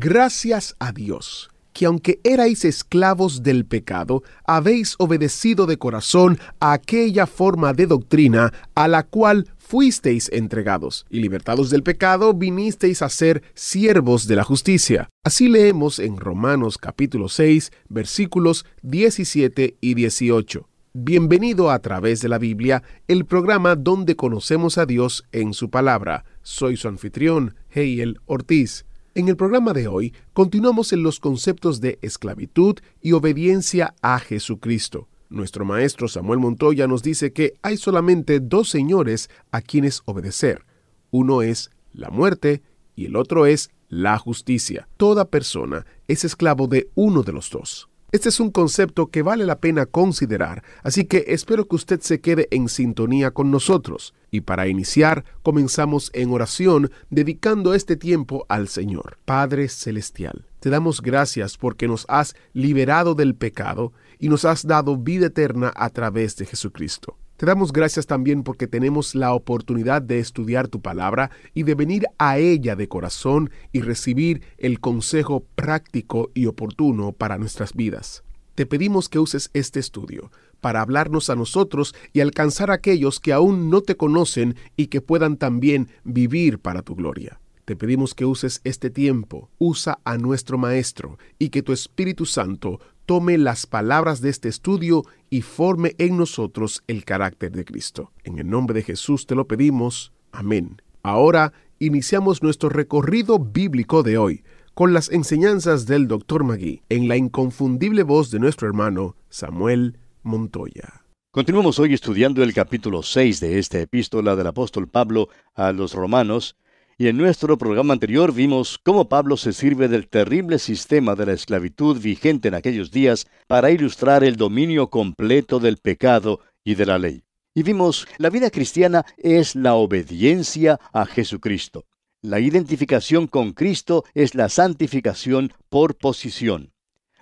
Gracias a Dios, que aunque erais esclavos del pecado, habéis obedecido de corazón a aquella forma de doctrina a la cual fuisteis entregados, y libertados del pecado, vinisteis a ser siervos de la justicia. Así leemos en Romanos capítulo 6, versículos 17 y 18. Bienvenido a través de la Biblia, el programa donde conocemos a Dios en su palabra. Soy su anfitrión, Heiel Ortiz. En el programa de hoy continuamos en los conceptos de esclavitud y obediencia a Jesucristo. Nuestro maestro Samuel Montoya nos dice que hay solamente dos señores a quienes obedecer. Uno es la muerte y el otro es la justicia. Toda persona es esclavo de uno de los dos. Este es un concepto que vale la pena considerar, así que espero que usted se quede en sintonía con nosotros. Y para iniciar, comenzamos en oración dedicando este tiempo al Señor. Padre Celestial, te damos gracias porque nos has liberado del pecado y nos has dado vida eterna a través de Jesucristo. Te damos gracias también porque tenemos la oportunidad de estudiar tu palabra y de venir a ella de corazón y recibir el consejo práctico y oportuno para nuestras vidas. Te pedimos que uses este estudio para hablarnos a nosotros y alcanzar a aquellos que aún no te conocen y que puedan también vivir para tu gloria. Te pedimos que uses este tiempo, usa a nuestro Maestro y que tu Espíritu Santo tome las palabras de este estudio y forme en nosotros el carácter de Cristo. En el nombre de Jesús te lo pedimos. Amén. Ahora iniciamos nuestro recorrido bíblico de hoy con las enseñanzas del Dr. Magui en la inconfundible voz de nuestro hermano Samuel Montoya. Continuamos hoy estudiando el capítulo 6 de esta epístola del apóstol Pablo a los romanos, y en nuestro programa anterior vimos cómo Pablo se sirve del terrible sistema de la esclavitud vigente en aquellos días para ilustrar el dominio completo del pecado y de la ley. Y vimos, la vida cristiana es la obediencia a Jesucristo. La identificación con Cristo es la santificación por posición.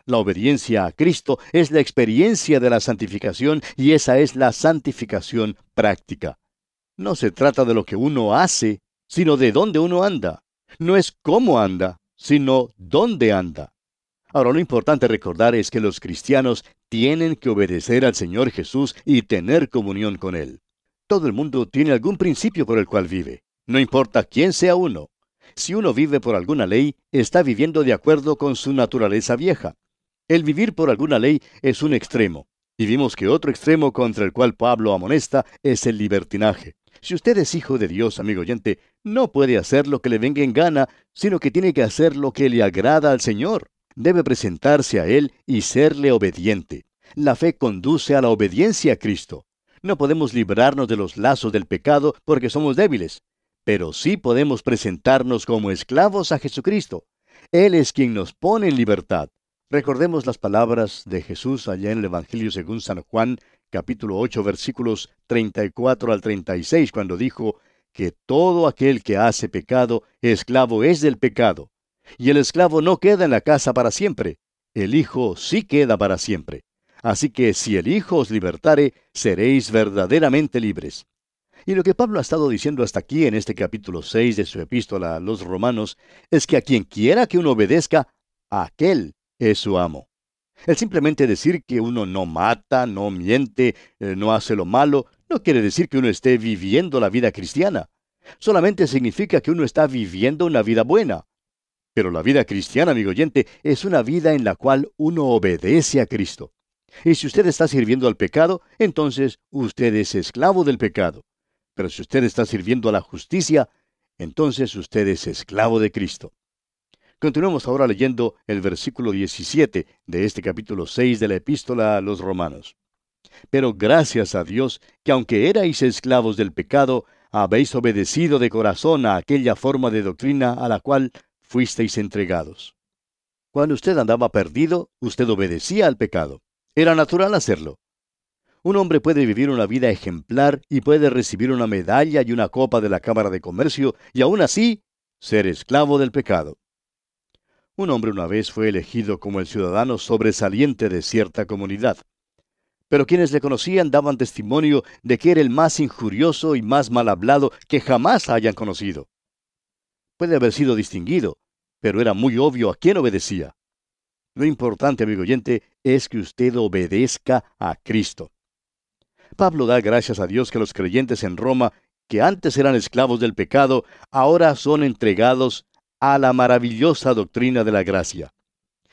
La obediencia a Cristo es la experiencia de la santificación y esa es la santificación práctica. No se trata de lo que uno hace, sino de dónde uno anda. No es cómo anda, sino dónde anda. Ahora, lo importante recordar es que los cristianos tienen que obedecer al Señor Jesús y tener comunión con Él. Todo el mundo tiene algún principio por el cual vive, no importa quién sea uno. Si uno vive por alguna ley, está viviendo de acuerdo con su naturaleza vieja. El vivir por alguna ley es un extremo, y vimos que otro extremo contra el cual Pablo amonesta es el libertinaje. Si usted es hijo de Dios, amigo oyente, no puede hacer lo que le venga en gana, sino que tiene que hacer lo que le agrada al Señor. Debe presentarse a Él y serle obediente. La fe conduce a la obediencia a Cristo. No podemos librarnos de los lazos del pecado porque somos débiles, pero sí podemos presentarnos como esclavos a Jesucristo. Él es quien nos pone en libertad. Recordemos las palabras de Jesús allá en el Evangelio según San Juan, capítulo 8, versículos 34 al 36, cuando dijo que todo aquel que hace pecado, esclavo es del pecado. Y el esclavo no queda en la casa para siempre, el Hijo sí queda para siempre. Así que si el Hijo os libertare, seréis verdaderamente libres. Y lo que Pablo ha estado diciendo hasta aquí en este capítulo 6 de su epístola a los romanos es que a quien quiera que uno obedezca, aquel es su amo. El simplemente decir que uno no mata, no miente, eh, no hace lo malo, no quiere decir que uno esté viviendo la vida cristiana. Solamente significa que uno está viviendo una vida buena. Pero la vida cristiana, amigo oyente, es una vida en la cual uno obedece a Cristo. Y si usted está sirviendo al pecado, entonces usted es esclavo del pecado. Pero si usted está sirviendo a la justicia, entonces usted es esclavo de Cristo. Continuemos ahora leyendo el versículo 17 de este capítulo 6 de la epístola a los romanos. Pero gracias a Dios que aunque erais esclavos del pecado, habéis obedecido de corazón a aquella forma de doctrina a la cual fuisteis entregados. Cuando usted andaba perdido, usted obedecía al pecado. Era natural hacerlo. Un hombre puede vivir una vida ejemplar y puede recibir una medalla y una copa de la Cámara de Comercio y aún así ser esclavo del pecado. Un hombre una vez fue elegido como el ciudadano sobresaliente de cierta comunidad. Pero quienes le conocían daban testimonio de que era el más injurioso y más mal hablado que jamás hayan conocido. Puede haber sido distinguido, pero era muy obvio a quién obedecía. Lo importante, amigo oyente, es que usted obedezca a Cristo. Pablo da gracias a Dios que los creyentes en Roma, que antes eran esclavos del pecado, ahora son entregados a la maravillosa doctrina de la gracia.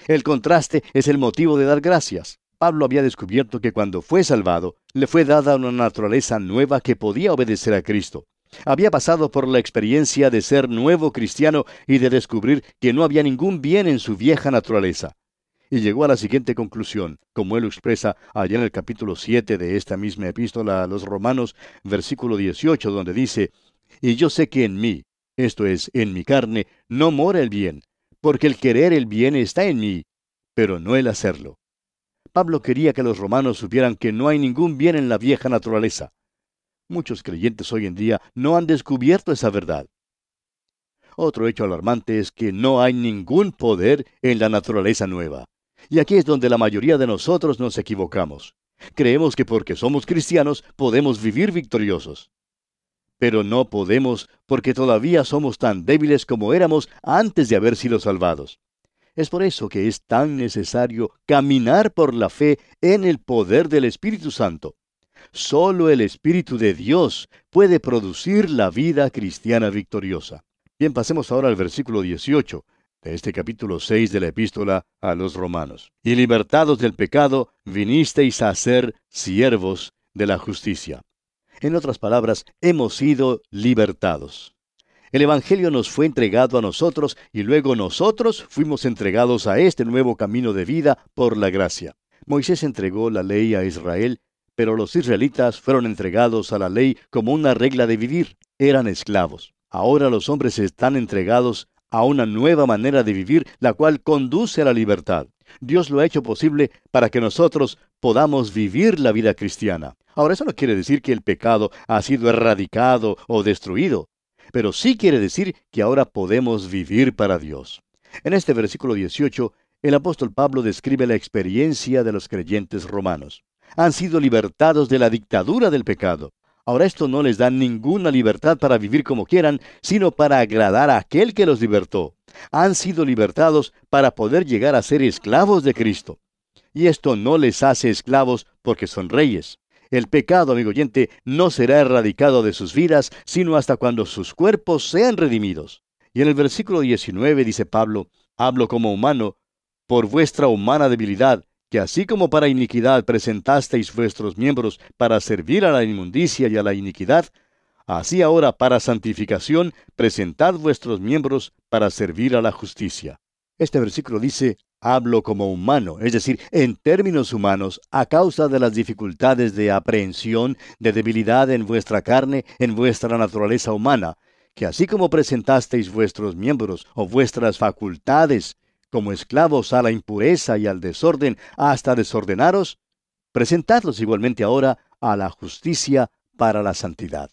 El contraste es el motivo de dar gracias. Pablo había descubierto que cuando fue salvado, le fue dada una naturaleza nueva que podía obedecer a Cristo. Había pasado por la experiencia de ser nuevo cristiano y de descubrir que no había ningún bien en su vieja naturaleza. Y llegó a la siguiente conclusión, como él expresa allá en el capítulo 7 de esta misma epístola a los Romanos, versículo 18, donde dice, Y yo sé que en mí, esto es, en mi carne, no mora el bien, porque el querer el bien está en mí, pero no el hacerlo. Pablo quería que los romanos supieran que no hay ningún bien en la vieja naturaleza. Muchos creyentes hoy en día no han descubierto esa verdad. Otro hecho alarmante es que no hay ningún poder en la naturaleza nueva. Y aquí es donde la mayoría de nosotros nos equivocamos. Creemos que porque somos cristianos podemos vivir victoriosos. Pero no podemos porque todavía somos tan débiles como éramos antes de haber sido salvados. Es por eso que es tan necesario caminar por la fe en el poder del Espíritu Santo. Solo el Espíritu de Dios puede producir la vida cristiana victoriosa. Bien, pasemos ahora al versículo 18 de este capítulo 6 de la epístola a los romanos. Y libertados del pecado, vinisteis a ser siervos de la justicia. En otras palabras, hemos sido libertados. El Evangelio nos fue entregado a nosotros y luego nosotros fuimos entregados a este nuevo camino de vida por la gracia. Moisés entregó la ley a Israel pero los israelitas fueron entregados a la ley como una regla de vivir. Eran esclavos. Ahora los hombres están entregados a una nueva manera de vivir, la cual conduce a la libertad. Dios lo ha hecho posible para que nosotros podamos vivir la vida cristiana. Ahora eso no quiere decir que el pecado ha sido erradicado o destruido, pero sí quiere decir que ahora podemos vivir para Dios. En este versículo 18, el apóstol Pablo describe la experiencia de los creyentes romanos han sido libertados de la dictadura del pecado. Ahora esto no les da ninguna libertad para vivir como quieran, sino para agradar a aquel que los libertó. Han sido libertados para poder llegar a ser esclavos de Cristo. Y esto no les hace esclavos porque son reyes. El pecado, amigo oyente, no será erradicado de sus vidas, sino hasta cuando sus cuerpos sean redimidos. Y en el versículo 19 dice Pablo, hablo como humano, por vuestra humana debilidad, que así como para iniquidad presentasteis vuestros miembros para servir a la inmundicia y a la iniquidad, así ahora para santificación presentad vuestros miembros para servir a la justicia. Este versículo dice, hablo como humano, es decir, en términos humanos, a causa de las dificultades de aprehensión, de debilidad en vuestra carne, en vuestra naturaleza humana, que así como presentasteis vuestros miembros o vuestras facultades como esclavos a la impureza y al desorden hasta desordenaros, presentadlos igualmente ahora a la justicia para la santidad.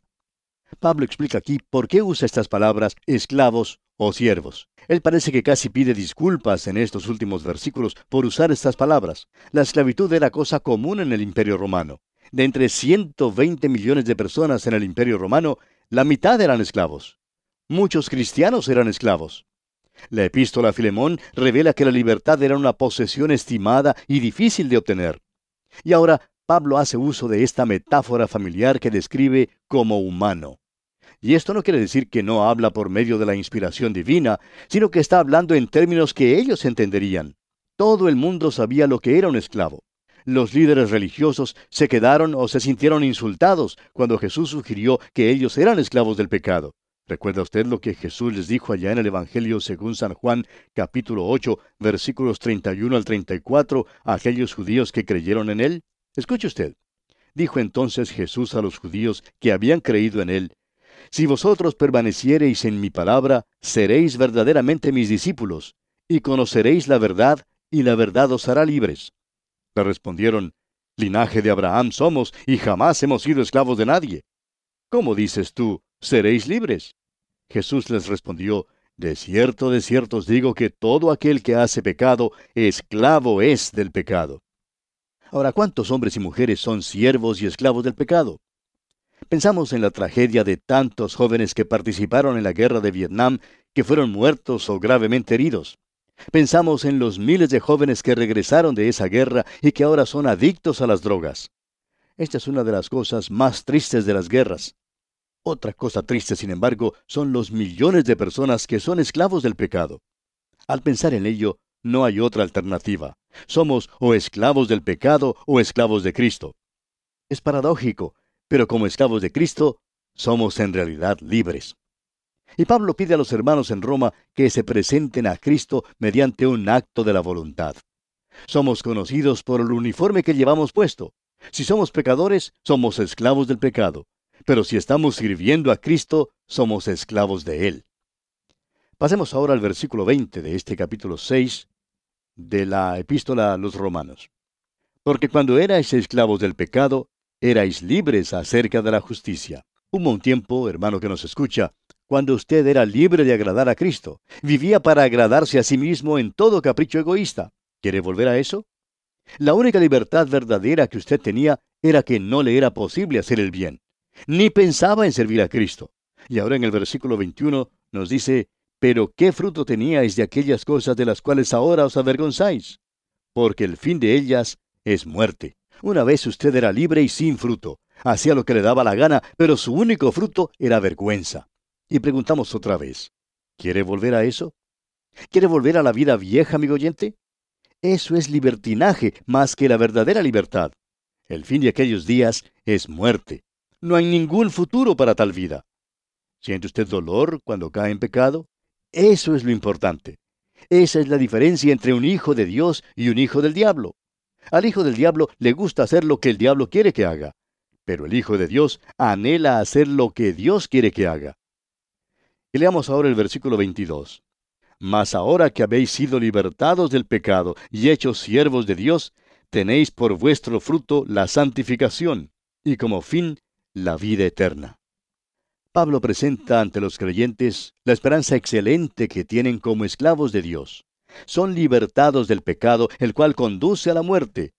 Pablo explica aquí por qué usa estas palabras esclavos o siervos. Él parece que casi pide disculpas en estos últimos versículos por usar estas palabras. La esclavitud era cosa común en el imperio romano. De entre 120 millones de personas en el imperio romano, la mitad eran esclavos. Muchos cristianos eran esclavos. La epístola a Filemón revela que la libertad era una posesión estimada y difícil de obtener. Y ahora Pablo hace uso de esta metáfora familiar que describe como humano. Y esto no quiere decir que no habla por medio de la inspiración divina, sino que está hablando en términos que ellos entenderían. Todo el mundo sabía lo que era un esclavo. Los líderes religiosos se quedaron o se sintieron insultados cuando Jesús sugirió que ellos eran esclavos del pecado. ¿Recuerda usted lo que Jesús les dijo allá en el Evangelio según San Juan capítulo 8 versículos 31 al 34 a aquellos judíos que creyeron en él? Escuche usted. Dijo entonces Jesús a los judíos que habían creído en él, Si vosotros permaneciereis en mi palabra, seréis verdaderamente mis discípulos, y conoceréis la verdad, y la verdad os hará libres. Le respondieron, Linaje de Abraham somos, y jamás hemos sido esclavos de nadie. ¿Cómo dices tú, seréis libres? Jesús les respondió, De cierto, de cierto os digo que todo aquel que hace pecado, esclavo es del pecado. Ahora, ¿cuántos hombres y mujeres son siervos y esclavos del pecado? Pensamos en la tragedia de tantos jóvenes que participaron en la guerra de Vietnam que fueron muertos o gravemente heridos. Pensamos en los miles de jóvenes que regresaron de esa guerra y que ahora son adictos a las drogas. Esta es una de las cosas más tristes de las guerras. Otra cosa triste, sin embargo, son los millones de personas que son esclavos del pecado. Al pensar en ello, no hay otra alternativa. Somos o esclavos del pecado o esclavos de Cristo. Es paradójico, pero como esclavos de Cristo, somos en realidad libres. Y Pablo pide a los hermanos en Roma que se presenten a Cristo mediante un acto de la voluntad. Somos conocidos por el uniforme que llevamos puesto. Si somos pecadores, somos esclavos del pecado. Pero si estamos sirviendo a Cristo, somos esclavos de Él. Pasemos ahora al versículo 20 de este capítulo 6 de la epístola a los romanos. Porque cuando erais esclavos del pecado, erais libres acerca de la justicia. Hubo un tiempo, hermano que nos escucha, cuando usted era libre de agradar a Cristo. Vivía para agradarse a sí mismo en todo capricho egoísta. ¿Quiere volver a eso? La única libertad verdadera que usted tenía era que no le era posible hacer el bien. Ni pensaba en servir a Cristo. Y ahora en el versículo 21 nos dice, pero ¿qué fruto teníais de aquellas cosas de las cuales ahora os avergonzáis? Porque el fin de ellas es muerte. Una vez usted era libre y sin fruto. Hacía lo que le daba la gana, pero su único fruto era vergüenza. Y preguntamos otra vez, ¿quiere volver a eso? ¿Quiere volver a la vida vieja, amigo oyente? Eso es libertinaje más que la verdadera libertad. El fin de aquellos días es muerte. No hay ningún futuro para tal vida. ¿Siente usted dolor cuando cae en pecado? Eso es lo importante. Esa es la diferencia entre un hijo de Dios y un hijo del diablo. Al hijo del diablo le gusta hacer lo que el diablo quiere que haga, pero el hijo de Dios anhela hacer lo que Dios quiere que haga. Y leamos ahora el versículo 22. Mas ahora que habéis sido libertados del pecado y hechos siervos de Dios, tenéis por vuestro fruto la santificación, y como fin la vida eterna. Pablo presenta ante los creyentes la esperanza excelente que tienen como esclavos de Dios son libertados del pecado, el cual conduce a la muerte,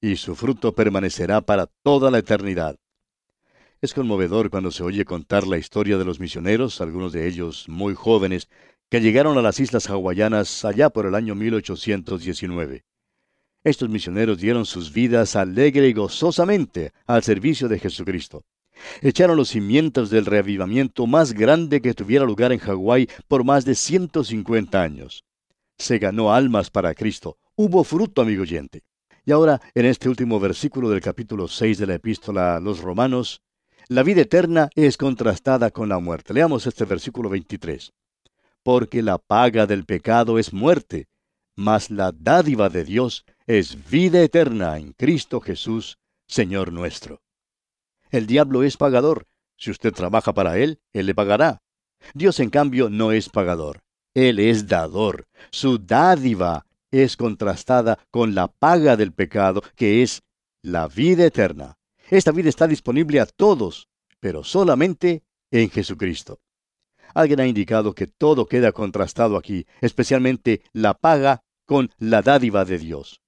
y su fruto permanecerá para toda la eternidad. Es conmovedor cuando se oye contar la historia de los misioneros, algunos de ellos muy jóvenes, que llegaron a las islas hawaianas allá por el año 1819. Estos misioneros dieron sus vidas alegre y gozosamente al servicio de Jesucristo. Echaron los cimientos del reavivamiento más grande que tuviera lugar en Hawái por más de 150 años se ganó almas para Cristo. Hubo fruto, amigo oyente. Y ahora, en este último versículo del capítulo 6 de la epístola a los romanos, la vida eterna es contrastada con la muerte. Leamos este versículo 23. Porque la paga del pecado es muerte, mas la dádiva de Dios es vida eterna en Cristo Jesús, Señor nuestro. El diablo es pagador. Si usted trabaja para él, él le pagará. Dios, en cambio, no es pagador. Él es dador. Su dádiva es contrastada con la paga del pecado, que es la vida eterna. Esta vida está disponible a todos, pero solamente en Jesucristo. Alguien ha indicado que todo queda contrastado aquí, especialmente la paga con la dádiva de Dios.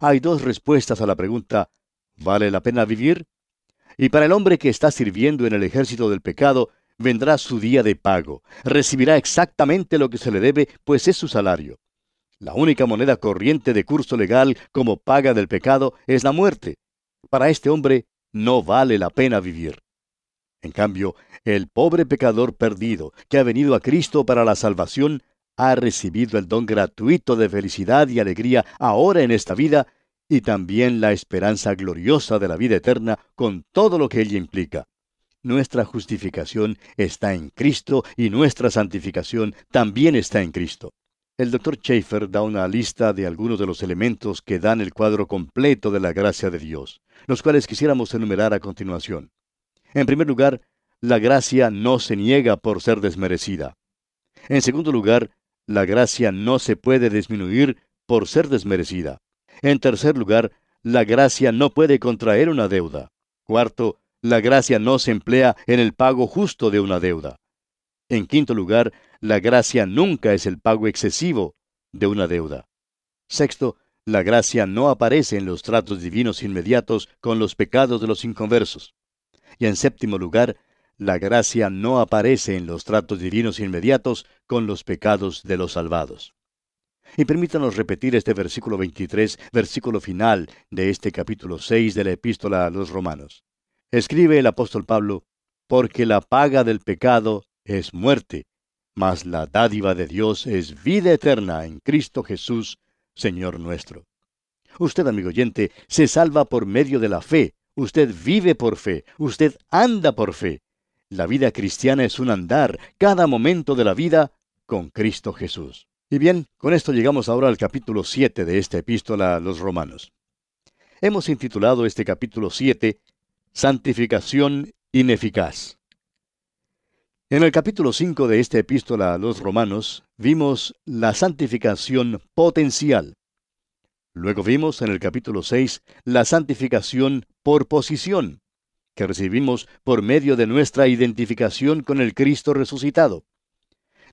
Hay dos respuestas a la pregunta, ¿vale la pena vivir? Y para el hombre que está sirviendo en el ejército del pecado, vendrá su día de pago. Recibirá exactamente lo que se le debe, pues es su salario. La única moneda corriente de curso legal como paga del pecado es la muerte. Para este hombre no vale la pena vivir. En cambio, el pobre pecador perdido, que ha venido a Cristo para la salvación, ha recibido el don gratuito de felicidad y alegría ahora en esta vida y también la esperanza gloriosa de la vida eterna con todo lo que ella implica. Nuestra justificación está en Cristo y nuestra santificación también está en Cristo. El doctor Schaeffer da una lista de algunos de los elementos que dan el cuadro completo de la gracia de Dios, los cuales quisiéramos enumerar a continuación. En primer lugar, la gracia no se niega por ser desmerecida. En segundo lugar, la gracia no se puede disminuir por ser desmerecida. En tercer lugar, la gracia no puede contraer una deuda. Cuarto, la gracia no se emplea en el pago justo de una deuda. En quinto lugar, la gracia nunca es el pago excesivo de una deuda. Sexto, la gracia no aparece en los tratos divinos inmediatos con los pecados de los inconversos. Y en séptimo lugar, la gracia no aparece en los tratos divinos inmediatos con los pecados de los salvados. Y permítanos repetir este versículo 23, versículo final de este capítulo 6 de la epístola a los romanos. Escribe el apóstol Pablo, porque la paga del pecado es muerte, mas la dádiva de Dios es vida eterna en Cristo Jesús, Señor nuestro. Usted, amigo oyente, se salva por medio de la fe, usted vive por fe, usted anda por fe. La vida cristiana es un andar, cada momento de la vida, con Cristo Jesús. Y bien, con esto llegamos ahora al capítulo 7 de esta epístola a los romanos. Hemos intitulado este capítulo 7 Santificación ineficaz. En el capítulo 5 de esta epístola a los romanos vimos la santificación potencial. Luego vimos en el capítulo 6 la santificación por posición, que recibimos por medio de nuestra identificación con el Cristo resucitado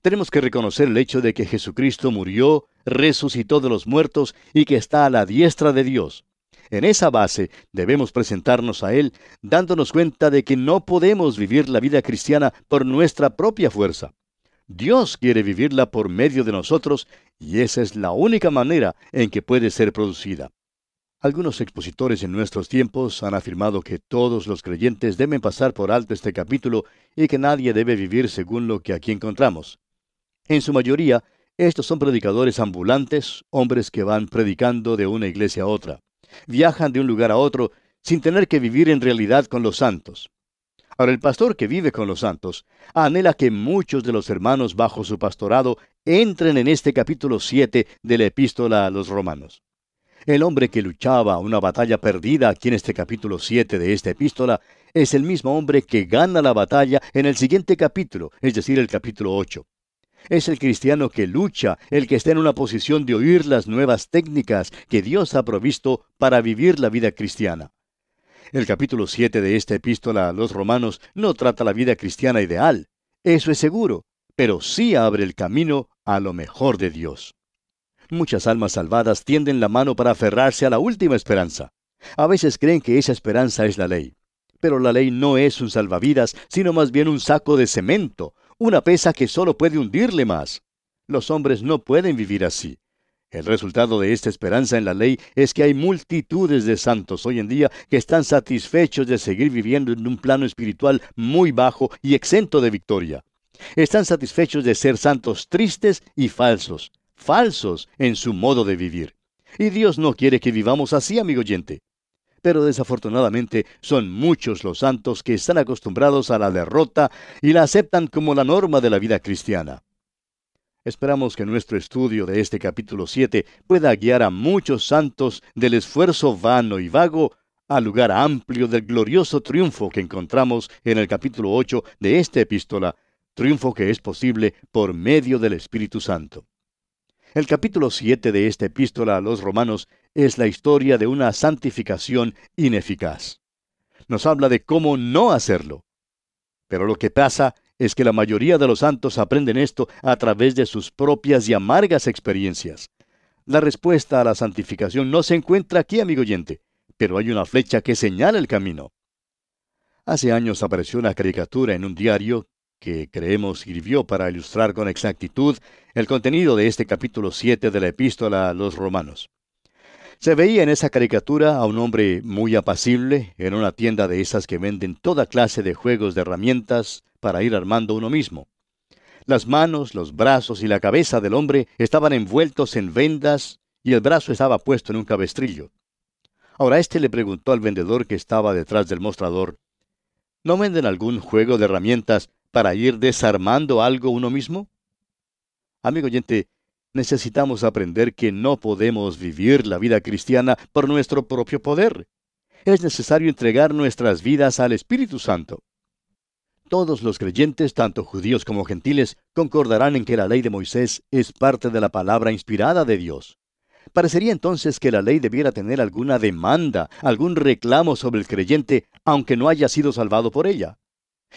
tenemos que reconocer el hecho de que Jesucristo murió, resucitó de los muertos y que está a la diestra de Dios. En esa base debemos presentarnos a Él, dándonos cuenta de que no podemos vivir la vida cristiana por nuestra propia fuerza. Dios quiere vivirla por medio de nosotros y esa es la única manera en que puede ser producida. Algunos expositores en nuestros tiempos han afirmado que todos los creyentes deben pasar por alto este capítulo y que nadie debe vivir según lo que aquí encontramos. En su mayoría, estos son predicadores ambulantes, hombres que van predicando de una iglesia a otra. Viajan de un lugar a otro sin tener que vivir en realidad con los santos. Ahora, el pastor que vive con los santos anhela que muchos de los hermanos bajo su pastorado entren en este capítulo 7 de la epístola a los romanos. El hombre que luchaba una batalla perdida aquí en este capítulo 7 de esta epístola es el mismo hombre que gana la batalla en el siguiente capítulo, es decir, el capítulo 8. Es el cristiano que lucha, el que está en una posición de oír las nuevas técnicas que Dios ha provisto para vivir la vida cristiana. El capítulo 7 de esta epístola a los romanos no trata la vida cristiana ideal, eso es seguro, pero sí abre el camino a lo mejor de Dios. Muchas almas salvadas tienden la mano para aferrarse a la última esperanza. A veces creen que esa esperanza es la ley. Pero la ley no es un salvavidas, sino más bien un saco de cemento, una pesa que solo puede hundirle más. Los hombres no pueden vivir así. El resultado de esta esperanza en la ley es que hay multitudes de santos hoy en día que están satisfechos de seguir viviendo en un plano espiritual muy bajo y exento de victoria. Están satisfechos de ser santos tristes y falsos, falsos en su modo de vivir. Y Dios no quiere que vivamos así, amigo oyente pero desafortunadamente son muchos los santos que están acostumbrados a la derrota y la aceptan como la norma de la vida cristiana. Esperamos que nuestro estudio de este capítulo 7 pueda guiar a muchos santos del esfuerzo vano y vago al lugar amplio del glorioso triunfo que encontramos en el capítulo 8 de esta epístola, triunfo que es posible por medio del Espíritu Santo. El capítulo 7 de esta epístola a los romanos es la historia de una santificación ineficaz. Nos habla de cómo no hacerlo. Pero lo que pasa es que la mayoría de los santos aprenden esto a través de sus propias y amargas experiencias. La respuesta a la santificación no se encuentra aquí, amigo oyente, pero hay una flecha que señala el camino. Hace años apareció una caricatura en un diario que creemos sirvió para ilustrar con exactitud el contenido de este capítulo 7 de la epístola a los romanos. Se veía en esa caricatura a un hombre muy apacible en una tienda de esas que venden toda clase de juegos de herramientas para ir armando uno mismo. Las manos, los brazos y la cabeza del hombre estaban envueltos en vendas y el brazo estaba puesto en un cabestrillo. Ahora éste le preguntó al vendedor que estaba detrás del mostrador, ¿No venden algún juego de herramientas para ir desarmando algo uno mismo? Amigo oyente, necesitamos aprender que no podemos vivir la vida cristiana por nuestro propio poder. Es necesario entregar nuestras vidas al Espíritu Santo. Todos los creyentes, tanto judíos como gentiles, concordarán en que la ley de Moisés es parte de la palabra inspirada de Dios. Parecería entonces que la ley debiera tener alguna demanda, algún reclamo sobre el creyente, aunque no haya sido salvado por ella.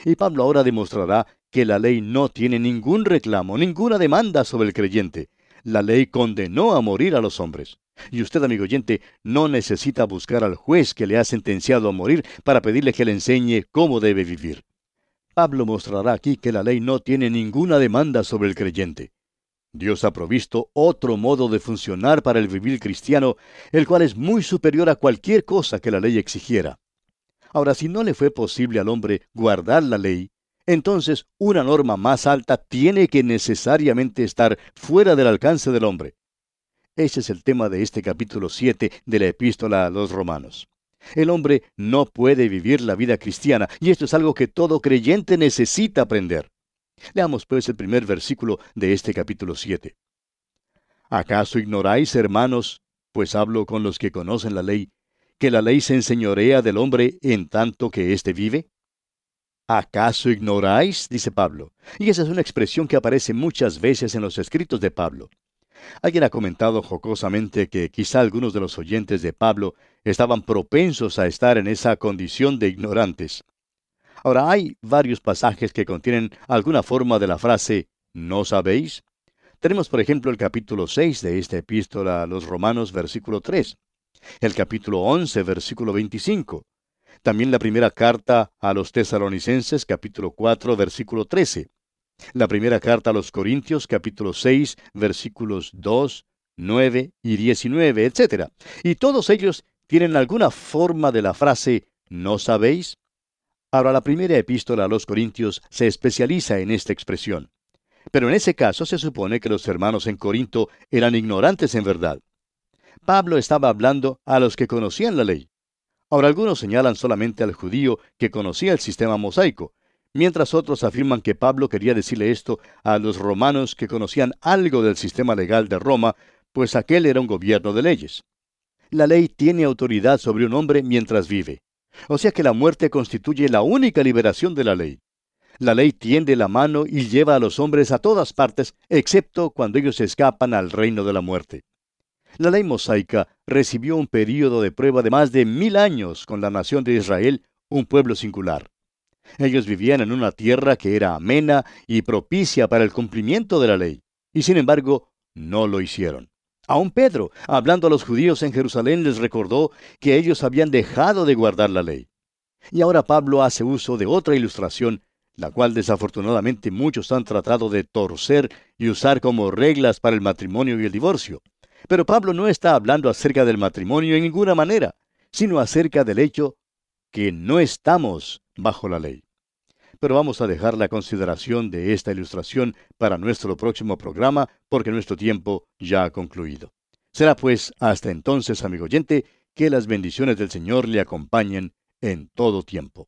Y Pablo ahora demostrará que la ley no tiene ningún reclamo, ninguna demanda sobre el creyente. La ley condenó a morir a los hombres. Y usted, amigo oyente, no necesita buscar al juez que le ha sentenciado a morir para pedirle que le enseñe cómo debe vivir. Pablo mostrará aquí que la ley no tiene ninguna demanda sobre el creyente. Dios ha provisto otro modo de funcionar para el vivir cristiano, el cual es muy superior a cualquier cosa que la ley exigiera. Ahora, si no le fue posible al hombre guardar la ley, entonces una norma más alta tiene que necesariamente estar fuera del alcance del hombre. Ese es el tema de este capítulo 7 de la epístola a los romanos. El hombre no puede vivir la vida cristiana, y esto es algo que todo creyente necesita aprender. Leamos pues el primer versículo de este capítulo 7. ¿Acaso ignoráis, hermanos, pues hablo con los que conocen la ley, que la ley se enseñorea del hombre en tanto que éste vive? ¿Acaso ignoráis? dice Pablo. Y esa es una expresión que aparece muchas veces en los escritos de Pablo. Alguien ha comentado jocosamente que quizá algunos de los oyentes de Pablo estaban propensos a estar en esa condición de ignorantes. Ahora hay varios pasajes que contienen alguna forma de la frase ¿no sabéis? Tenemos por ejemplo el capítulo 6 de esta epístola a los Romanos versículo 3, el capítulo 11 versículo 25, también la primera carta a los tesalonicenses capítulo 4 versículo 13, la primera carta a los Corintios capítulo 6 versículos 2, 9 y 19, etc. Y todos ellos tienen alguna forma de la frase ¿no sabéis? Ahora, la primera epístola a los Corintios se especializa en esta expresión. Pero en ese caso se supone que los hermanos en Corinto eran ignorantes en verdad. Pablo estaba hablando a los que conocían la ley. Ahora algunos señalan solamente al judío que conocía el sistema mosaico, mientras otros afirman que Pablo quería decirle esto a los romanos que conocían algo del sistema legal de Roma, pues aquel era un gobierno de leyes. La ley tiene autoridad sobre un hombre mientras vive. O sea que la muerte constituye la única liberación de la ley. La ley tiende la mano y lleva a los hombres a todas partes, excepto cuando ellos escapan al reino de la muerte. La ley mosaica recibió un período de prueba de más de mil años con la nación de Israel, un pueblo singular. Ellos vivían en una tierra que era amena y propicia para el cumplimiento de la ley, y sin embargo no lo hicieron. Aun Pedro, hablando a los judíos en Jerusalén, les recordó que ellos habían dejado de guardar la ley. Y ahora Pablo hace uso de otra ilustración, la cual desafortunadamente muchos han tratado de torcer y usar como reglas para el matrimonio y el divorcio. Pero Pablo no está hablando acerca del matrimonio en ninguna manera, sino acerca del hecho que no estamos bajo la ley pero vamos a dejar la consideración de esta ilustración para nuestro próximo programa porque nuestro tiempo ya ha concluido. Será pues hasta entonces, amigo oyente, que las bendiciones del Señor le acompañen en todo tiempo.